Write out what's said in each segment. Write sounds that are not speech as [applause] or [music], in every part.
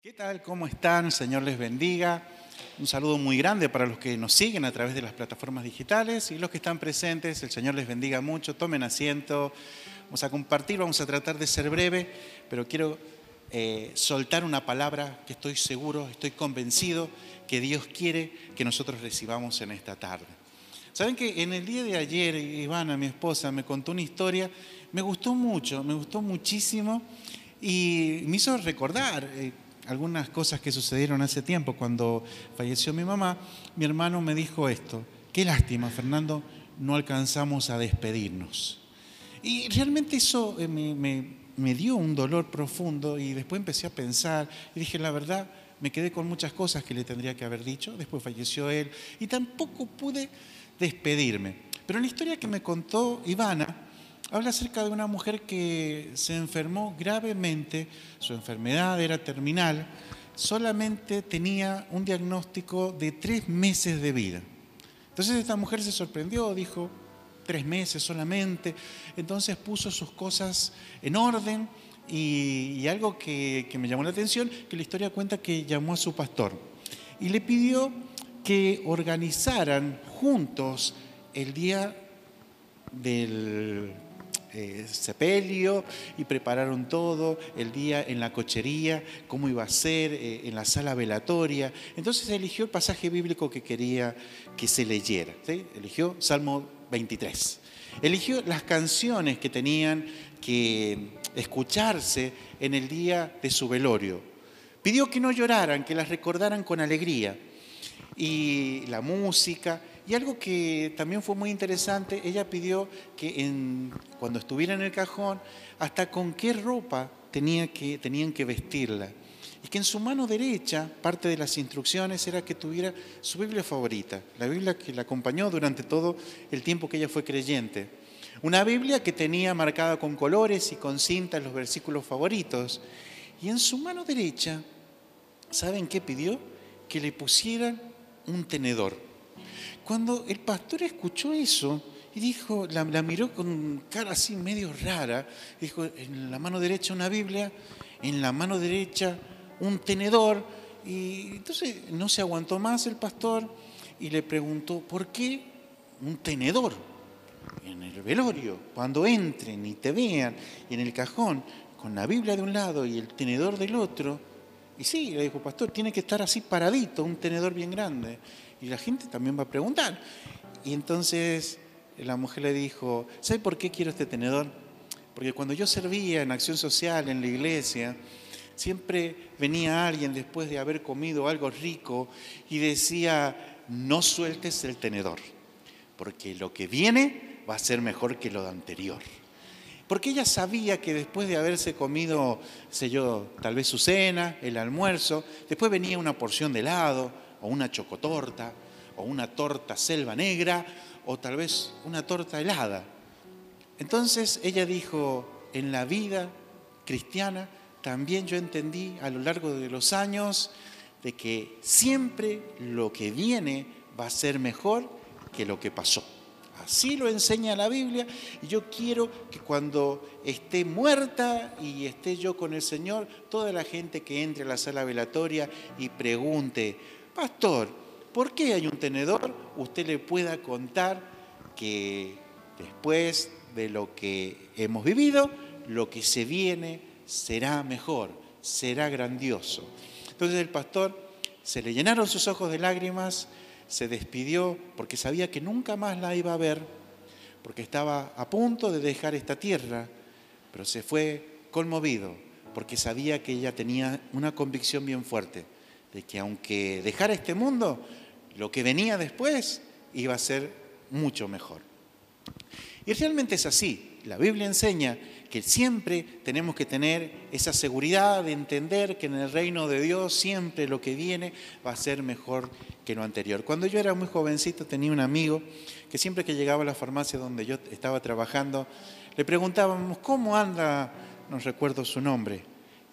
¿Qué tal? ¿Cómo están? Señor les bendiga. Un saludo muy grande para los que nos siguen a través de las plataformas digitales y los que están presentes. El Señor les bendiga mucho. Tomen asiento. Vamos a compartir, vamos a tratar de ser breve, pero quiero eh, soltar una palabra que estoy seguro, estoy convencido que Dios quiere que nosotros recibamos en esta tarde. Saben que en el día de ayer Ivana, mi esposa, me contó una historia, me gustó mucho, me gustó muchísimo y me hizo recordar eh, algunas cosas que sucedieron hace tiempo. Cuando falleció mi mamá, mi hermano me dijo esto, qué lástima, Fernando, no alcanzamos a despedirnos. Y realmente eso eh, me, dio un dolor profundo y después empecé a pensar y dije, la verdad, me quedé con muchas cosas que le tendría que haber dicho, después falleció él y tampoco pude despedirme. Pero la historia que me contó Ivana, habla acerca de una mujer que se enfermó gravemente, su enfermedad era terminal, solamente tenía un diagnóstico de tres meses de vida. Entonces esta mujer se sorprendió, dijo, tres meses solamente, entonces puso sus cosas en orden y, algo que, que me llamó la atención, que la historia cuenta que llamó a su pastor y le pidió que organizaran juntos el día del eh, sepelio y prepararon todo el día en la cochería, cómo iba a ser, eh, en la sala velatoria. Entonces eligió el pasaje bíblico que quería que se leyera. Eligió Salmo 23. Eligió las canciones que tenían que escucharse en el día de su velorio. Pidió que no lloraran, que las recordaran con alegría. Y la música, y algo que también fue muy interesante, ella pidió que cuando estuviera en el cajón, hasta con qué ropa tenía que, tenían que vestirla. Y que en su mano derecha, parte de las instrucciones era que tuviera su Biblia favorita, la Biblia que la acompañó durante todo el tiempo que ella fue creyente. Una Biblia que tenía marcada con colores y con cintas los versículos favoritos. Y en su mano derecha, ¿saben qué pidió? Que le pusieran un tenedor. Cuando el pastor escuchó eso y dijo, la, miró con cara así medio rara, dijo, en la mano derecha una Biblia, en la mano derecha un tenedor, y entonces no se aguantó más el pastor y le preguntó, ¿por qué un tenedor? En el velorio, cuando entren y te vean, en el cajón, con la Biblia de un lado y el tenedor del otro, y sí, le dijo, pastor, tiene que estar así paradito, un tenedor bien grande y la gente también va a preguntar. Y entonces la mujer le dijo, ¿sabe por qué quiero este tenedor? Porque cuando yo servía en acción social, en la iglesia, siempre venía alguien después de haber comido algo rico y decía, no sueltes el tenedor, porque lo que viene va a ser mejor que lo anterior. Porque ella sabía que después de haberse comido, sé yo, tal vez su cena, el almuerzo, después venía una porción de helado, o una chocotorta, o una torta selva negra, o tal vez una torta helada. Entonces ella dijo, en la vida cristiana también yo entendí a lo largo de los años de que siempre lo que viene va a ser mejor que lo que pasó. Así lo enseña la Biblia y yo quiero que cuando esté muerta y esté yo con el Señor, toda la gente que entre a la sala velatoria y pregunte, pastor, ¿por qué hay un tenedor? Usted le pueda contar que después de lo que hemos vivido, lo que se viene será mejor, será grandioso. Entonces el pastor se le llenaron sus ojos de lágrimas, se despidió porque sabía que nunca más la iba a ver, porque estaba a punto de dejar esta tierra, pero se fue conmovido porque sabía que ella tenía una convicción bien fuerte de que aunque dejara este mundo, lo que venía después iba a ser mucho mejor. Y realmente es así. La Biblia enseña que siempre tenemos que tener esa seguridad de entender que en el reino de Dios siempre lo que viene va a ser mejor que lo anterior. Cuando yo era muy jovencito tenía un amigo que siempre que llegaba a la farmacia donde yo estaba trabajando, le preguntábamos, ¿cómo anda? No recuerdo su nombre.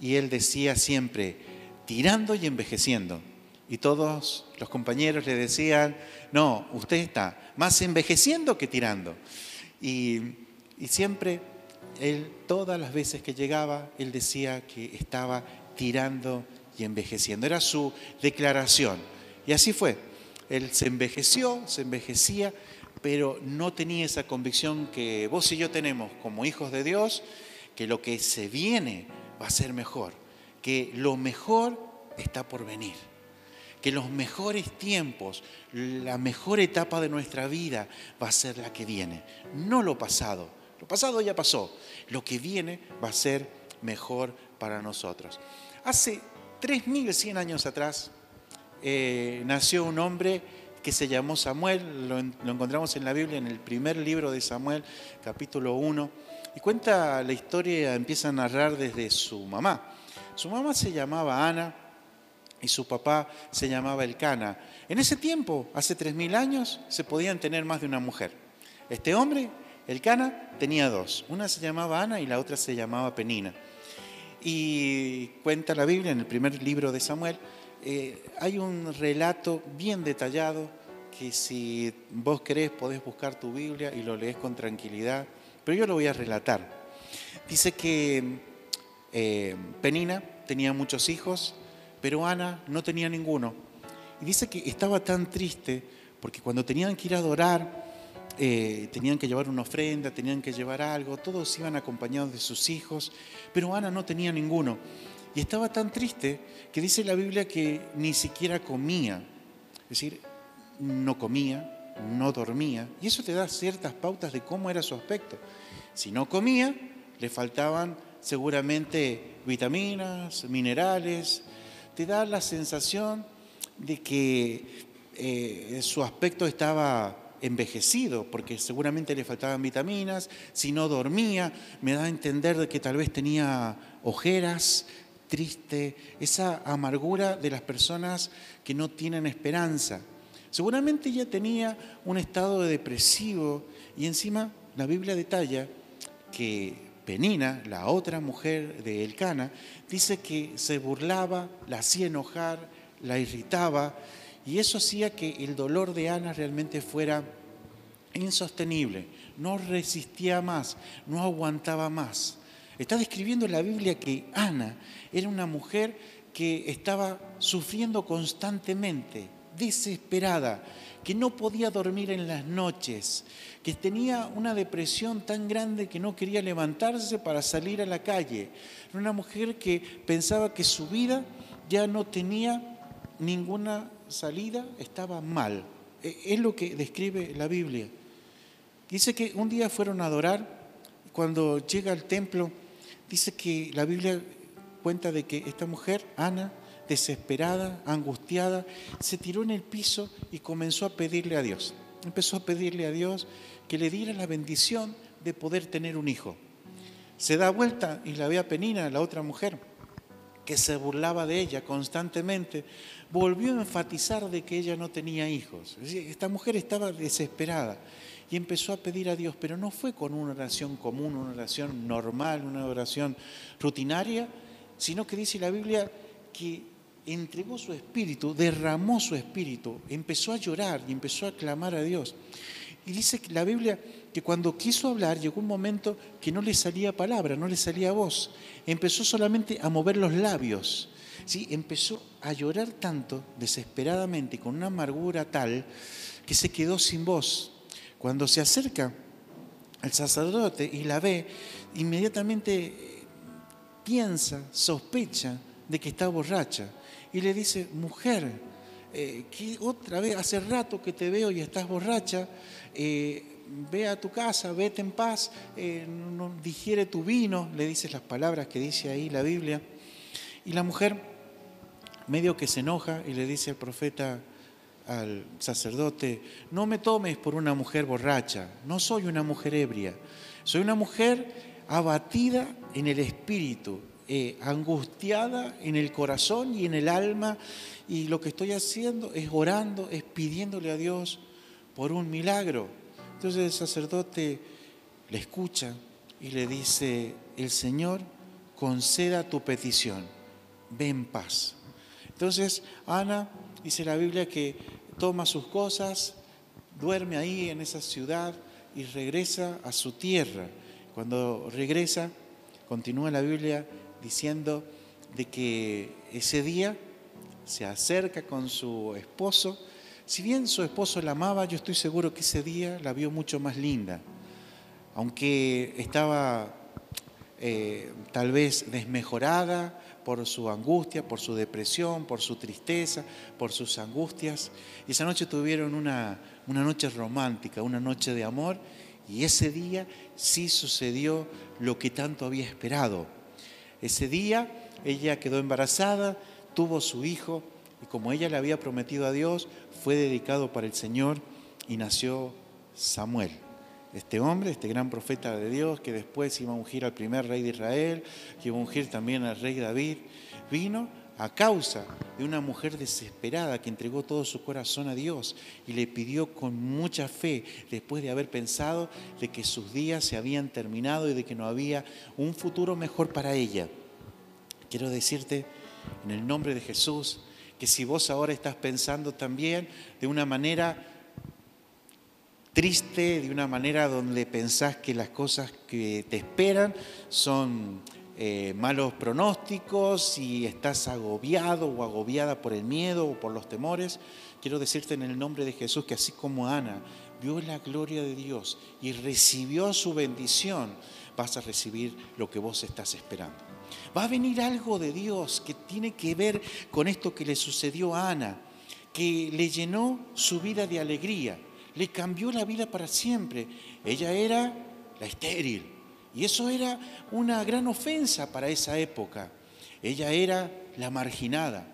Y él decía siempre, tirando y envejeciendo. Y todos los compañeros le decían, no, usted está más envejeciendo que tirando. Y, y siempre, él, todas las veces que llegaba, él decía que estaba tirando y envejeciendo. Era su declaración. Y así fue. Él se envejeció, se envejecía, pero no tenía esa convicción que vos y yo tenemos como hijos de Dios, que lo que se viene va a ser mejor, que lo mejor está por venir, que los mejores tiempos, la mejor etapa de nuestra vida va a ser la que viene, no lo pasado. Lo pasado ya pasó, lo que viene va a ser mejor para nosotros. Hace 3.100 años atrás eh, nació un hombre que se llamó Samuel, lo, lo, encontramos en la Biblia, en el primer libro de Samuel, capítulo 1, y cuenta la historia, empieza a narrar desde su mamá. Su mamá se llamaba Ana y su papá se llamaba Elcana. En ese tiempo, hace 3.000 años, se podían tener más de una mujer. Este hombre, Elcana, tenía dos. Una se llamaba Ana y la otra se llamaba Penina. Y cuenta la Biblia en el primer libro de Samuel, eh, hay un relato bien detallado que si vos querés podés buscar tu Biblia y lo lees con tranquilidad, pero yo lo voy a relatar. Dice que eh, Penina tenía muchos hijos, pero Ana no tenía ninguno. Y dice que estaba tan triste porque cuando tenían que ir a adorar, eh, tenían que llevar una ofrenda, tenían que llevar algo, todos iban acompañados de sus hijos, pero Ana no tenía ninguno. Y estaba tan triste que dice la Biblia que ni siquiera comía, es decir, no comía, no dormía, y eso te da ciertas pautas de cómo era su aspecto. Si no comía, le faltaban seguramente vitaminas, minerales, te da la sensación de que eh, su aspecto estaba envejecido, porque seguramente le faltaban vitaminas, si no dormía, me da a entender de que tal vez tenía ojeras, triste, esa amargura de las personas que no tienen esperanza. Seguramente ella tenía un estado de depresivo y encima la Biblia detalla que Penina, la otra mujer de Elcana, dice que se burlaba, la hacía enojar, la irritaba y eso hacía que el dolor de Ana realmente fuera insostenible, no resistía más, no aguantaba más. Está describiendo en la Biblia que Ana era una mujer que estaba sufriendo constantemente, desesperada, que no podía dormir en las noches, que tenía una depresión tan grande que no quería levantarse para salir a la calle. Era una mujer que pensaba que su vida ya no tenía ninguna salida, estaba mal. E, es lo que describe la Biblia. Dice que un día fueron a adorar, cuando llega al templo, dice que la Biblia cuenta de que esta mujer, Ana, desesperada, angustiada, se tiró en el piso y comenzó a pedirle a Dios. Empezó a pedirle a Dios que le diera la bendición de poder tener un hijo. Se da vuelta y la ve a Penina, la otra mujer, que se burlaba de ella constantemente, volvió a enfatizar de que ella no tenía hijos. Esta mujer estaba desesperada y empezó a pedir a Dios, pero no fue con una oración común, una oración normal, una oración rutinaria, sino que dice la Biblia que entregó su espíritu, derramó su espíritu, empezó a llorar y empezó a clamar a Dios. Y dice la Biblia que cuando quiso hablar llegó un momento que no le salía palabra, no le salía voz. Empezó solamente a mover los labios. ¿sí? Empezó a llorar tanto, desesperadamente, con una amargura tal, que se quedó sin voz. Cuando se acerca al sacerdote y la ve, inmediatamente piensa, sospecha de que está borracha y le dice, mujer, eh, otra vez, hace rato que te veo y estás borracha, eh, ve a tu casa, vete en paz, eh, no, digiere tu vino, le dice las palabras que dice ahí la Biblia. Y la mujer medio que se enoja y le dice al profeta, al sacerdote, no me tomes por una mujer borracha, no soy una mujer ebria, soy una mujer abatida en el espíritu, eh, angustiada en el corazón y en el alma, y lo que estoy haciendo es orando, es pidiéndole a Dios por un milagro. Entonces el sacerdote le escucha y le dice, el Señor conceda tu petición, ve en paz. Entonces Ana dice la Biblia que toma sus cosas, duerme ahí en esa ciudad y regresa a su tierra. Cuando regresa, continúa la Biblia diciendo de que ese día se acerca con su esposo. Si bien su esposo la amaba, yo estoy seguro que ese día la vio mucho más linda. Aunque estaba eh, tal vez desmejorada por su angustia, por su depresión, por su tristeza, por sus angustias. Y esa noche tuvieron una, una noche romántica, una noche de amor, y ese día sí sucedió lo que tanto había esperado. Ese día ella quedó embarazada, tuvo su hijo, y como ella le había prometido a Dios, fue dedicado para el Señor y nació Samuel. Este hombre, este gran profeta de Dios, que después iba a ungir al primer rey de Israel, que iba a ungir también al rey David, vino a causa de una mujer desesperada que entregó todo su corazón a Dios y le pidió con mucha fe, después de haber pensado de que sus días se habían terminado y de que no había un futuro mejor para ella. Quiero decirte en el nombre de Jesús que si vos ahora estás pensando también de una manera triste, de una manera donde pensás que las cosas que te esperan son eh, malos pronósticos y estás agobiado o agobiada por el miedo o por los temores, quiero decirte en el nombre de Jesús que así como Ana vio la gloria de Dios y recibió su bendición, vas a recibir lo que vos estás esperando. Va a venir algo de Dios que tiene que ver con esto que le sucedió a Ana, que le llenó su vida de alegría, le cambió la vida para siempre. Ella era la estéril, y eso era una gran ofensa para esa época. Ella era la marginada,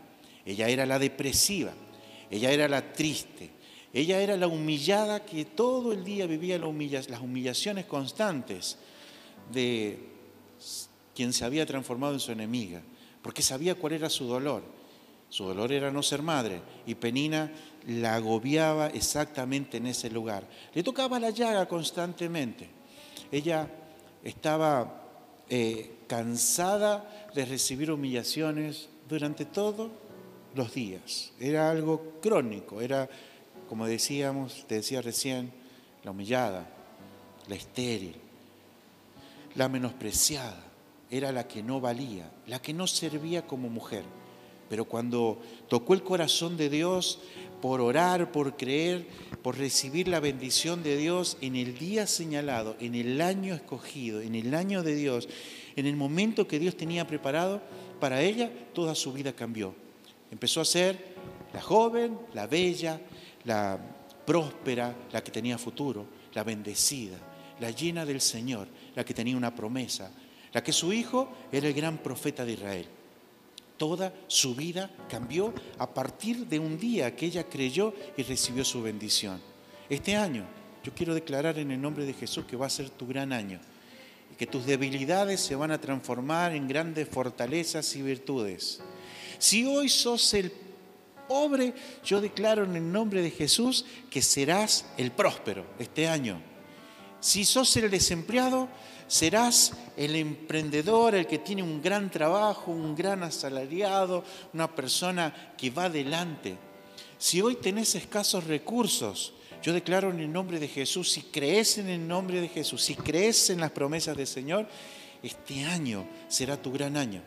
ella era la depresiva, ella era la triste, ella era la humillada que todo el día vivía las humillaciones constantes de quien se había transformado en su enemiga, porque sabía cuál era su dolor. Su dolor era no ser madre y Penina la agobiaba exactamente en ese lugar. Le tocaba la llaga constantemente. Ella estaba eh, cansada de recibir humillaciones durante todos los días. Era algo crónico, era, como decíamos, te decía recién, la humillada, la estéril, la menospreciada, era la que no valía, la que no servía como mujer. Pero cuando tocó el corazón de Dios, por orar, por creer, por recibir la bendición de Dios en el día señalado, en el año escogido, en el año de Dios, en el momento que Dios tenía preparado, para ella toda su vida cambió. Empezó a ser la joven, la bella, la próspera, la que tenía futuro, la bendecida, la llena del Señor, la que tenía una promesa, la que su hijo era el gran profeta de Israel. Toda su vida cambió a partir de un día que ella creyó y recibió su bendición. Este año yo quiero declarar en el nombre de Jesús que va a ser tu gran año y que tus debilidades se van a transformar en grandes fortalezas y virtudes. Si hoy sos el pobre, yo declaro en el nombre de Jesús que serás el próspero este año. Si sos el desempleado, serás el emprendedor, el que tiene un gran trabajo, un gran asalariado, una persona que va adelante. Si hoy tenés escasos recursos, yo declaro en el nombre de Jesús, si crees en el nombre de Jesús, si crees en las promesas del Señor, este año será tu gran año.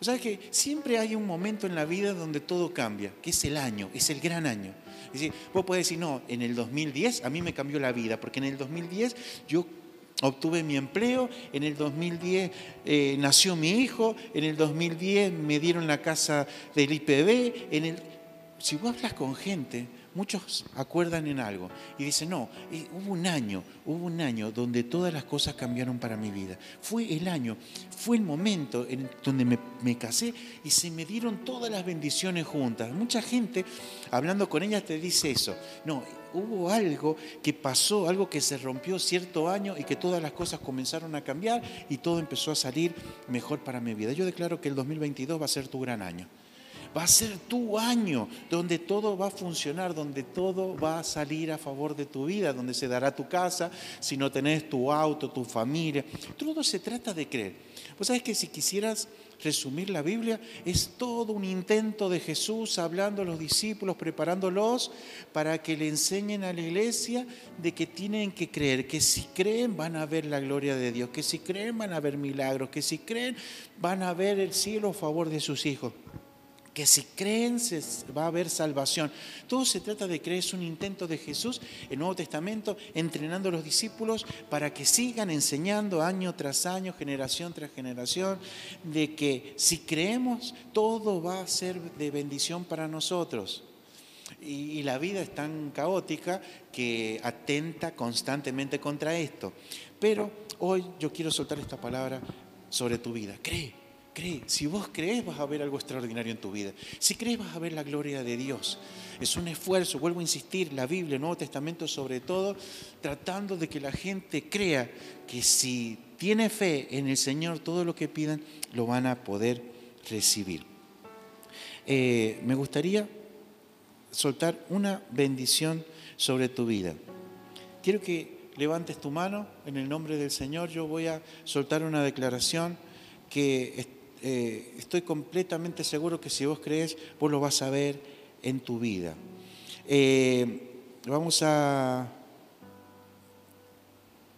O sea que siempre hay un momento en la vida donde todo cambia, que es el año, es el gran año. Es vos podés decir, no, en el 2010 a mí me cambió la vida, porque en el 2010 yo obtuve mi empleo, en el 2010 eh, nació mi hijo, en el 2010 me dieron la casa del IPB, en el... Si vos hablas con gente, muchos acuerdan en algo y dicen, no, eh, hubo un año, hubo un año donde todas las cosas cambiaron para mi vida. Fue el año, fue el momento en donde me, casé y se me dieron todas las bendiciones juntas. Mucha gente, hablando con ella, te dice eso. No, hubo algo que pasó, algo que se rompió cierto año y que todas las cosas comenzaron a cambiar y todo empezó a salir mejor para mi vida. Yo declaro que el 2022 va a ser tu gran año. Va a ser tu año donde todo va a funcionar, donde todo va a salir a favor de tu vida, donde se dará tu casa, si no tenés tu auto, tu familia. Todo se trata de creer. Vos sabés que si quisieras resumir la Biblia, es todo un intento de Jesús hablando a los discípulos, preparándolos para que le enseñen a la iglesia de que tienen que creer, que si creen van a ver la gloria de Dios, que si creen van a ver milagros, que si creen van a ver el cielo a favor de sus hijos que si creen va a haber salvación. Todo se trata de creer, es un intento de Jesús, el Nuevo Testamento, entrenando a los discípulos para que sigan enseñando año tras año, generación tras generación, de que si creemos, todo va a ser de bendición para nosotros. Y, la vida es tan caótica que atenta constantemente contra esto. Pero hoy yo quiero soltar esta palabra sobre tu vida. Cree si vos crees vas a ver algo extraordinario en tu vida. Si crees vas a ver la gloria de Dios. Es un esfuerzo, vuelvo a insistir, la Biblia, el Nuevo Testamento sobre todo, tratando de que la gente crea que si tiene fe en el Señor, todo lo que pidan lo van a poder recibir. Eh, me gustaría soltar una bendición sobre tu vida. Quiero que levantes tu mano en el nombre del Señor. Yo voy a soltar una declaración que eh, estoy completamente seguro que si vos crees, vos lo vas a ver en tu vida. Eh, vamos a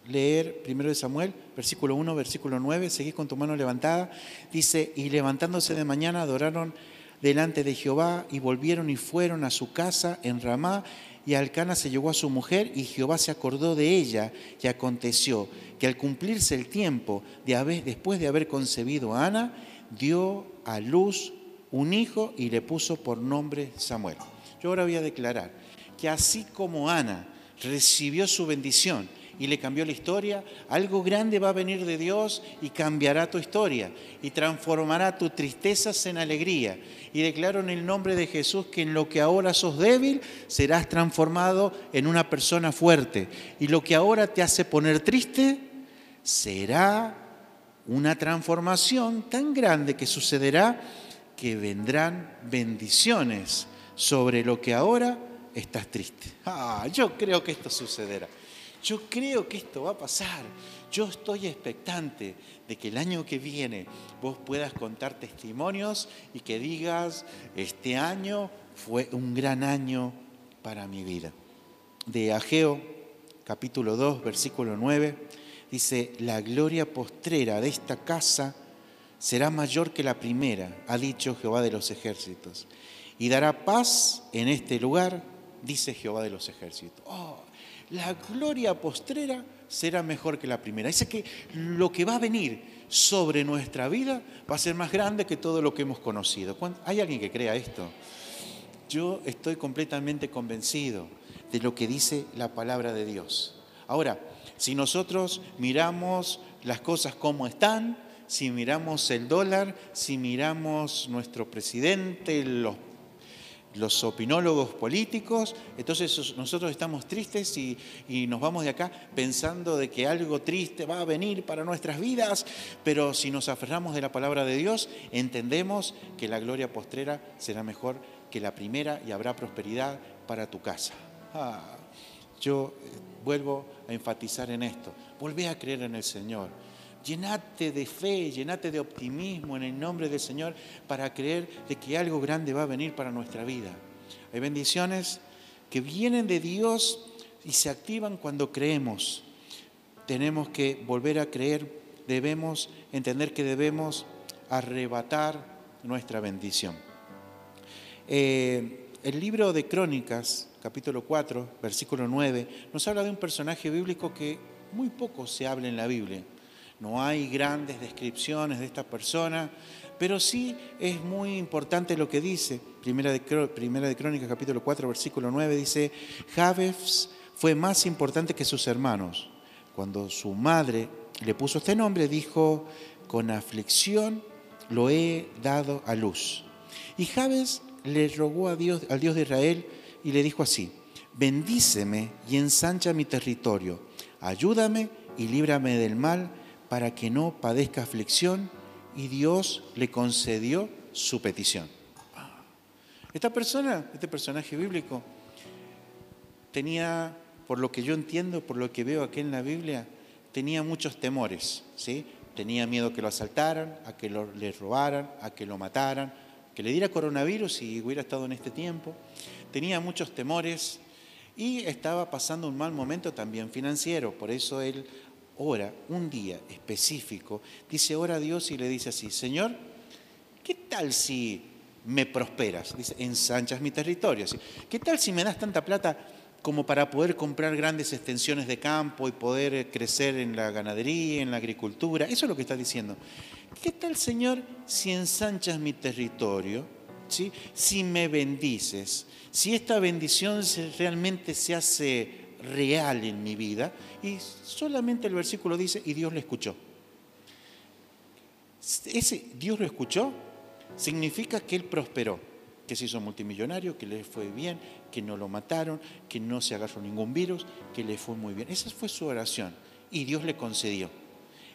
leer primero de Samuel, versículo 1, versículo 9, seguís con tu mano levantada. Dice, y levantándose de mañana adoraron delante de Jehová y volvieron y fueron a su casa en Ramá y Alcana se llevó a su mujer y Jehová se acordó de ella y aconteció que al cumplirse el tiempo de haber, después de haber concebido a Ana, dio a luz un hijo y le puso por nombre Samuel. Yo ahora voy a declarar que así como Ana recibió su bendición y le cambió la historia, algo grande va a venir de Dios y cambiará tu historia y transformará tus tristezas en alegría. Y declaro en el nombre de Jesús que en lo que ahora sos débil serás transformado en una persona fuerte. Y lo que ahora te hace poner triste será una transformación tan grande que sucederá que vendrán bendiciones sobre lo que ahora estás triste. Ah, yo creo que esto sucederá. Yo creo que esto va a pasar. Yo estoy expectante de que el año que viene vos puedas contar testimonios y que digas, este año fue un gran año para mi vida. De Ageo, capítulo 2, versículo 9 dice, la gloria postrera de esta casa será mayor que la primera, ha dicho Jehová de los ejércitos. Y dará paz en este lugar, dice Jehová de los ejércitos. Oh, la gloria postrera será mejor que la primera. Dice que lo que va a venir sobre nuestra vida va a ser más grande que todo lo que hemos conocido. ¿Hay alguien que crea esto? Yo estoy completamente convencido de lo que dice la palabra de Dios. Ahora, si nosotros miramos las cosas como están, si miramos el dólar, si miramos nuestro presidente, los, los opinólogos políticos, entonces nosotros estamos tristes y, y, nos vamos de acá pensando de que algo triste va a venir para nuestras vidas, pero si nos aferramos de la palabra de Dios, entendemos que la gloria postrera será mejor que la primera y habrá prosperidad para tu casa. Ah, yo vuelvo a enfatizar en esto. Volvé a creer en el Señor. Llenate de fe, llenate de optimismo en el nombre del Señor para creer de que algo grande va a venir para nuestra vida. Hay bendiciones que vienen de Dios y se activan cuando creemos. Tenemos que volver a creer, debemos entender que debemos arrebatar nuestra bendición. Eh, el libro de Crónicas capítulo 4, versículo 9, nos habla de un personaje bíblico que muy poco se habla en la Biblia. No hay grandes descripciones de esta persona, pero sí es muy importante lo que dice. Primera de, Crónicas, capítulo 4, versículo 9, dice, Jabes fue más importante que sus hermanos. Cuando su madre le puso este nombre, dijo, con aflicción lo he dado a luz. Y Jabes le rogó a Dios, al Dios de Israel, y le dijo así, bendíceme y ensancha mi territorio, ayúdame y líbrame del mal para que no padezca aflicción. Y Dios le concedió su petición. Esta persona, este personaje bíblico, tenía, por lo que yo entiendo, por lo que veo aquí en la Biblia, tenía muchos temores, ¿sí? tenía miedo que lo asaltaran, a que lo, le robaran, a que lo mataran, que le diera coronavirus si hubiera estado en este tiempo. Tenía muchos temores y estaba pasando un mal momento también financiero. Por eso él ora un día específico, dice, ora a Dios y le dice así, Señor, ¿qué tal si me prosperas? Dice, ensanchas mi territorio. ¿Qué tal si me das tanta plata como para poder comprar grandes extensiones de campo y poder crecer en la ganadería, en la agricultura? Eso es lo que está diciendo. ¿Qué tal, Señor, si ensanchas mi territorio? Si me bendices, si esta bendición realmente se hace real en mi vida, y solamente el versículo dice, y Dios le escuchó. Ese Dios lo escuchó significa que él prosperó, que se hizo multimillonario, que le fue bien, que no lo mataron, que no se agarró ningún virus, que le fue muy bien. Esa fue su oración y Dios le concedió.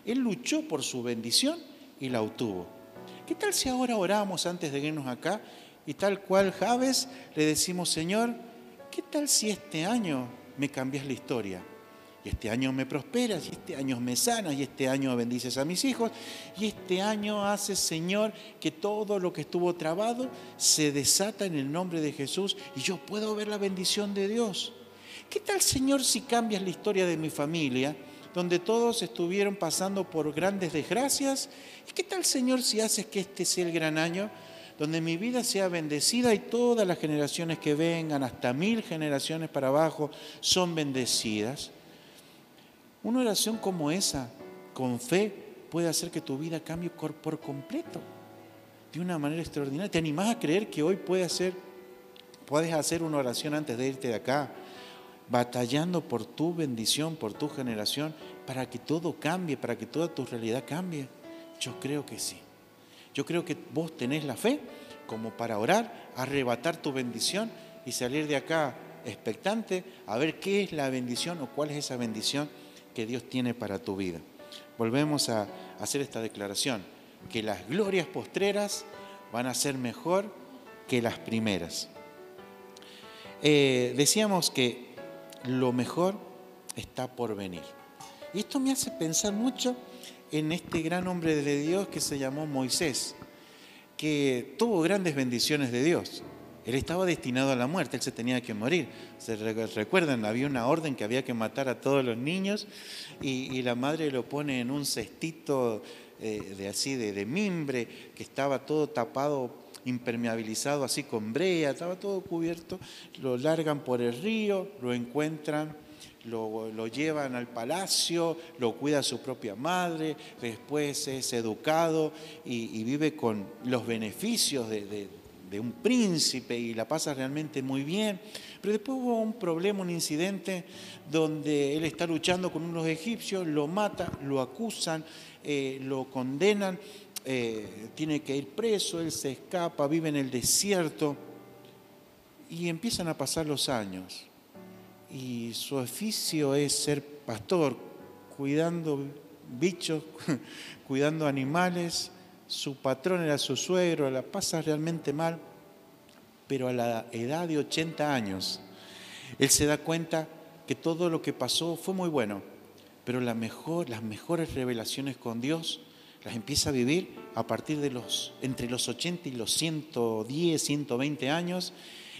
Él luchó por su bendición y la obtuvo. ¿Qué tal si ahora oramos antes de irnos acá y tal cual Javes le decimos, Señor, ¿qué tal si este año me cambias la historia? Y este año me prosperas, y este año me sanas, y este año bendices a mis hijos, y este año haces, Señor, que todo lo que estuvo trabado se desata en el nombre de Jesús y yo puedo ver la bendición de Dios. ¿Qué tal, Señor, si cambias la historia de mi familia, donde todos estuvieron pasando por grandes desgracias? ¿Y qué tal, Señor, si haces que este sea el gran año? donde mi vida sea bendecida y todas las generaciones que vengan, hasta mil generaciones para abajo, son bendecidas. Una oración como esa, con fe, puede hacer que tu vida cambie por completo, de una manera extraordinaria. ¿Te animás a creer que hoy puedes hacer, puedes hacer una oración antes de irte de acá, batallando por tu bendición, por tu generación, para que todo cambie, para que toda tu realidad cambie? Yo creo que sí. Yo creo que vos tenés la fe como para orar, arrebatar tu bendición y salir de acá expectante a ver qué es la bendición o cuál es esa bendición que Dios tiene para tu vida. Volvemos a hacer esta declaración, que las glorias postreras van a ser mejor que las primeras. Eh, decíamos que lo mejor está por venir. Y esto me hace pensar mucho en este gran hombre de Dios que se llamó Moisés, que tuvo grandes bendiciones de Dios. Él estaba destinado a la muerte, él se tenía que morir. ¿Se recuerdan? Había una orden que había que matar a todos los niños y, la madre lo pone en un cestito eh, de así de, mimbre que estaba todo tapado, impermeabilizado así con brea, estaba todo cubierto. Lo largan por el río, lo encuentran lo, llevan al palacio, lo cuida su propia madre, después es educado y, vive con los beneficios de, de un príncipe y la pasa realmente muy bien. Pero después hubo un problema, un incidente donde él está luchando con unos egipcios, lo mata, lo acusan, eh, lo condenan, eh, tiene que ir preso, él se escapa, vive en el desierto y empiezan a pasar los años. Y su oficio es ser pastor, cuidando bichos, [laughs] cuidando animales, su patrón era su suegro, la pasa realmente mal, pero a la edad de 80 años, él se da cuenta que todo lo que pasó fue muy bueno, pero las mejores revelaciones con Dios las empieza a vivir a partir de los, entre los 80 y los 110, 120 años,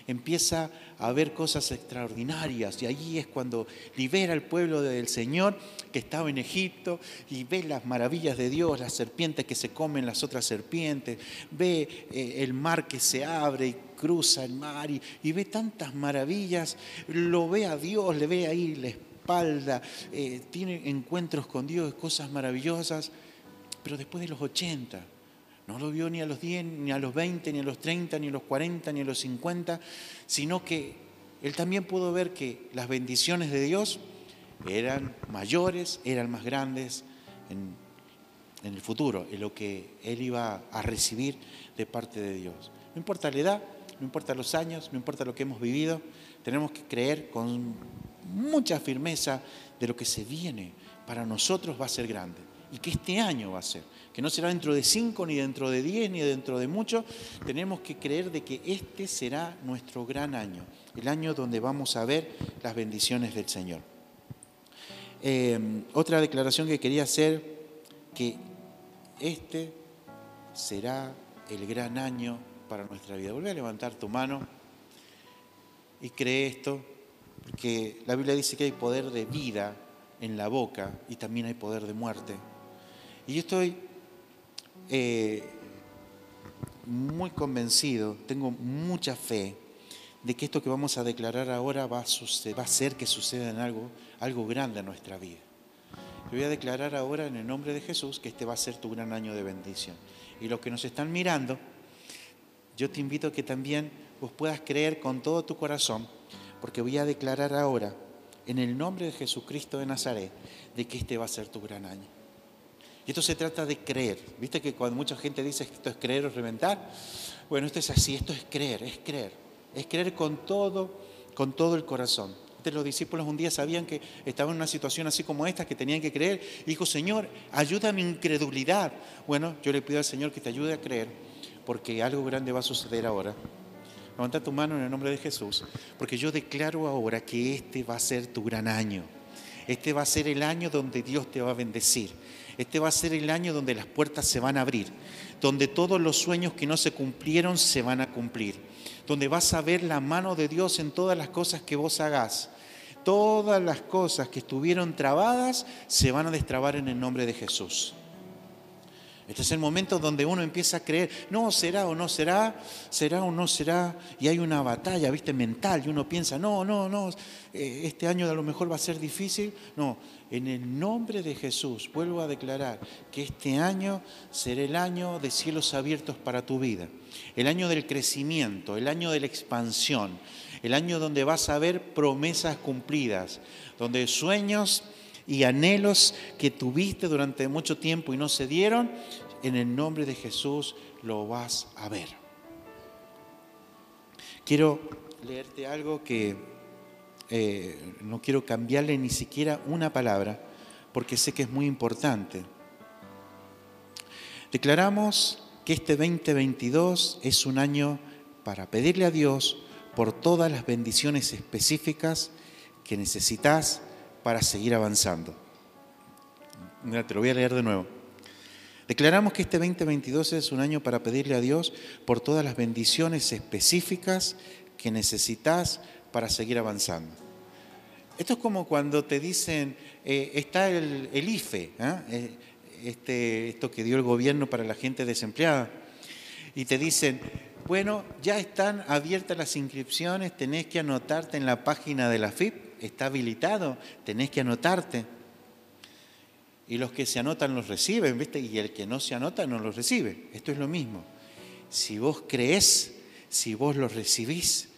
empieza a ver cosas extraordinarias. Y allí es cuando libera al pueblo del Señor que estaba en Egipto y ve las maravillas de Dios, las serpientes que se comen las otras serpientes, ve eh, el mar que se abre y cruza el mar y, ve tantas maravillas, lo ve a Dios, le ve ahí la espalda, eh, tiene encuentros con Dios, cosas maravillosas, pero después de los 80, no lo vio ni a los 10, ni a los 20, ni a los 30, ni a los 40, ni a los 50, sino que él también pudo ver que las bendiciones de Dios eran mayores, eran más grandes en, el futuro, en lo que él iba a recibir de parte de Dios. No importa la edad, no importa los años, no importa lo que hemos vivido, tenemos que creer con mucha firmeza de lo que se viene. Para nosotros va a ser grande que este año va a ser que no será dentro de cinco, ni dentro de diez, ni dentro de mucho, tenemos que creer de que este será nuestro gran año, el año donde vamos a ver las bendiciones del Señor. Eh, otra declaración que quería hacer que este será el gran año para nuestra vida. Vuelve a levantar tu mano y cree esto, porque la Biblia dice que hay poder de vida en la boca y también hay poder de muerte. Y yo estoy eh, muy convencido, tengo mucha fe de que esto que vamos a declarar ahora va a, va a hacer que suceda en algo, algo grande en nuestra vida. Voy a declarar ahora en el nombre de Jesús que este va a ser tu gran año de bendición. Y los que nos están mirando, yo te invito a que también vos puedas creer con todo tu corazón, porque voy a declarar ahora, en el nombre de Jesucristo de Nazaret, de que este va a ser tu gran año. Y esto se trata de creer. ¿Viste que cuando mucha gente dice que esto es creer o reventar? Bueno, esto es así, esto es creer, es creer. Es creer con todo, con todo el corazón. Los discípulos un día sabían que estaban en una situación así como esta, que tenían que creer. Y dijo, Señor, ayuda a mi incredulidad. Bueno, yo le pido al Señor que te ayude a creer, porque algo grande va a suceder ahora. Levanta tu mano en el nombre de Jesús, porque yo declaro ahora que este va a ser tu gran año. Este va a ser el año donde Dios te va a bendecir. Este va a ser el año donde las puertas se van a abrir, donde todos los sueños que no se cumplieron se van a cumplir, donde vas a ver la mano de Dios en todas las cosas que vos hagas. Todas las cosas que estuvieron trabadas se van a destrabar en el nombre de Jesús. Este es el momento donde uno empieza a creer, no, será o no será, será o no será, y hay una batalla, viste, mental, y uno piensa, no, no, no, eh, este año a lo mejor va a ser difícil. No, en el nombre de Jesús vuelvo a declarar que este año será el año de cielos abiertos para tu vida, el año del crecimiento, el año de la expansión, el año donde vas a ver promesas cumplidas, donde sueños y anhelos que tuviste durante mucho tiempo y no se dieron, en el nombre de Jesús lo vas a ver. Quiero leerte algo que eh, no quiero cambiarle ni siquiera una palabra, porque sé que es muy importante. Declaramos que este 2022 es un año para pedirle a Dios por todas las bendiciones específicas que necesitas para seguir avanzando. Te lo voy a leer de nuevo. Declaramos que este 2022 es un año para pedirle a Dios por todas las bendiciones específicas que necesitas para seguir avanzando. Esto es como cuando te dicen, eh, está el, IFE, ¿ah? eh, este, esto que dio el gobierno para la gente desempleada, y te dicen, bueno, ya están abiertas las inscripciones, tenés que anotarte en la página de la FIP está habilitado, tenés que anotarte. Y los que se anotan los reciben, ¿viste? Y el que no se anota no los recibe. Esto es lo mismo. Si vos crees, si vos los recibís,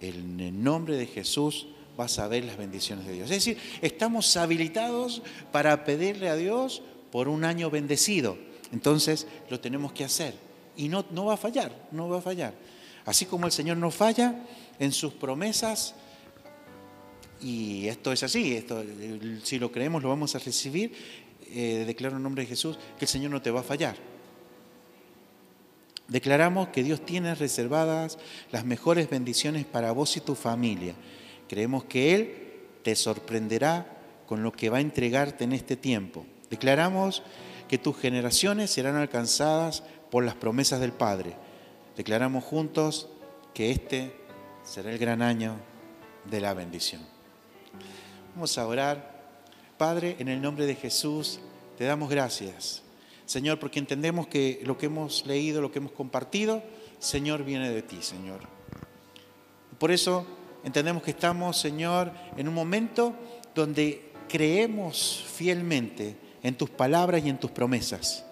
en el nombre de Jesús vas a ver las bendiciones de Dios. Es decir, estamos habilitados para pedirle a Dios por un año bendecido. Entonces lo tenemos que hacer. Y no, no va a fallar, no va a fallar. Así como el Señor no falla en sus promesas, y esto es así, esto, si lo creemos lo vamos a recibir. Eh, declaro en nombre de Jesús que el Señor no te va a fallar. Declaramos que Dios tiene reservadas las mejores bendiciones para vos y tu familia. Creemos que Él te sorprenderá con lo que va a entregarte en este tiempo. Declaramos que tus generaciones serán alcanzadas por las promesas del Padre. Declaramos juntos que este será el gran año de la bendición. Vamos a orar. Padre, en el nombre de Jesús, te damos gracias. Señor, porque entendemos que lo que hemos leído, lo que hemos compartido, Señor, viene de ti, Señor. Por eso entendemos que estamos, Señor, en un momento donde creemos fielmente en tus palabras y en tus promesas,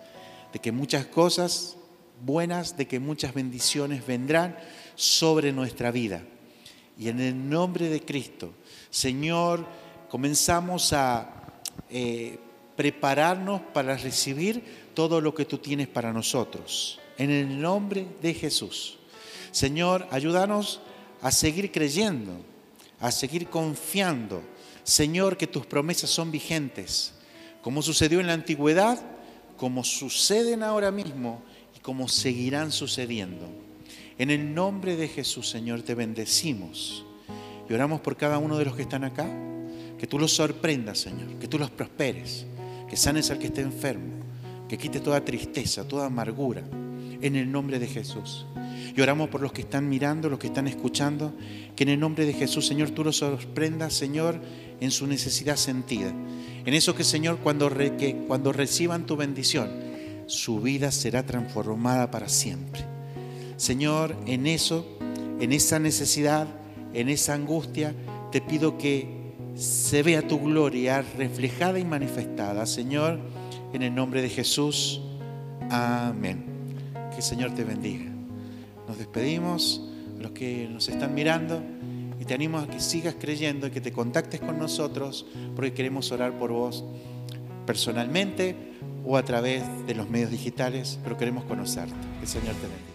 de que muchas cosas buenas, de que muchas bendiciones vendrán sobre nuestra vida. Y en el nombre de Cristo, Señor, comenzamos a eh, prepararnos para recibir todo lo que tú tienes para nosotros. En el nombre de Jesús. Señor, ayúdanos a seguir creyendo, a seguir confiando. Señor, que tus promesas son vigentes, como sucedió en la antigüedad, como suceden ahora mismo y como seguirán sucediendo. En el nombre de Jesús, Señor, te bendecimos. Y oramos por cada uno de los que están acá. Que tú los sorprendas, Señor, que tú los prosperes, que sanes al que esté enfermo, que quite toda tristeza, toda amargura, en el nombre de Jesús. Y oramos por los que están mirando, los que están escuchando, que en el nombre de Jesús, Señor, tú los sorprendas, Señor, en su necesidad sentida. En eso que, Señor, cuando, reciban tu bendición, su vida será transformada para siempre. Señor, en eso, en esa necesidad, en esa angustia, te pido que se vea tu gloria reflejada y manifestada. Señor, en el nombre de Jesús. Amén. Que el Señor te bendiga. Nos despedimos, los que nos están mirando, y te animo a que sigas creyendo y que te contactes con nosotros, porque queremos orar por vos personalmente o a través de los medios digitales, pero queremos conocerte. Que el Señor te bendiga.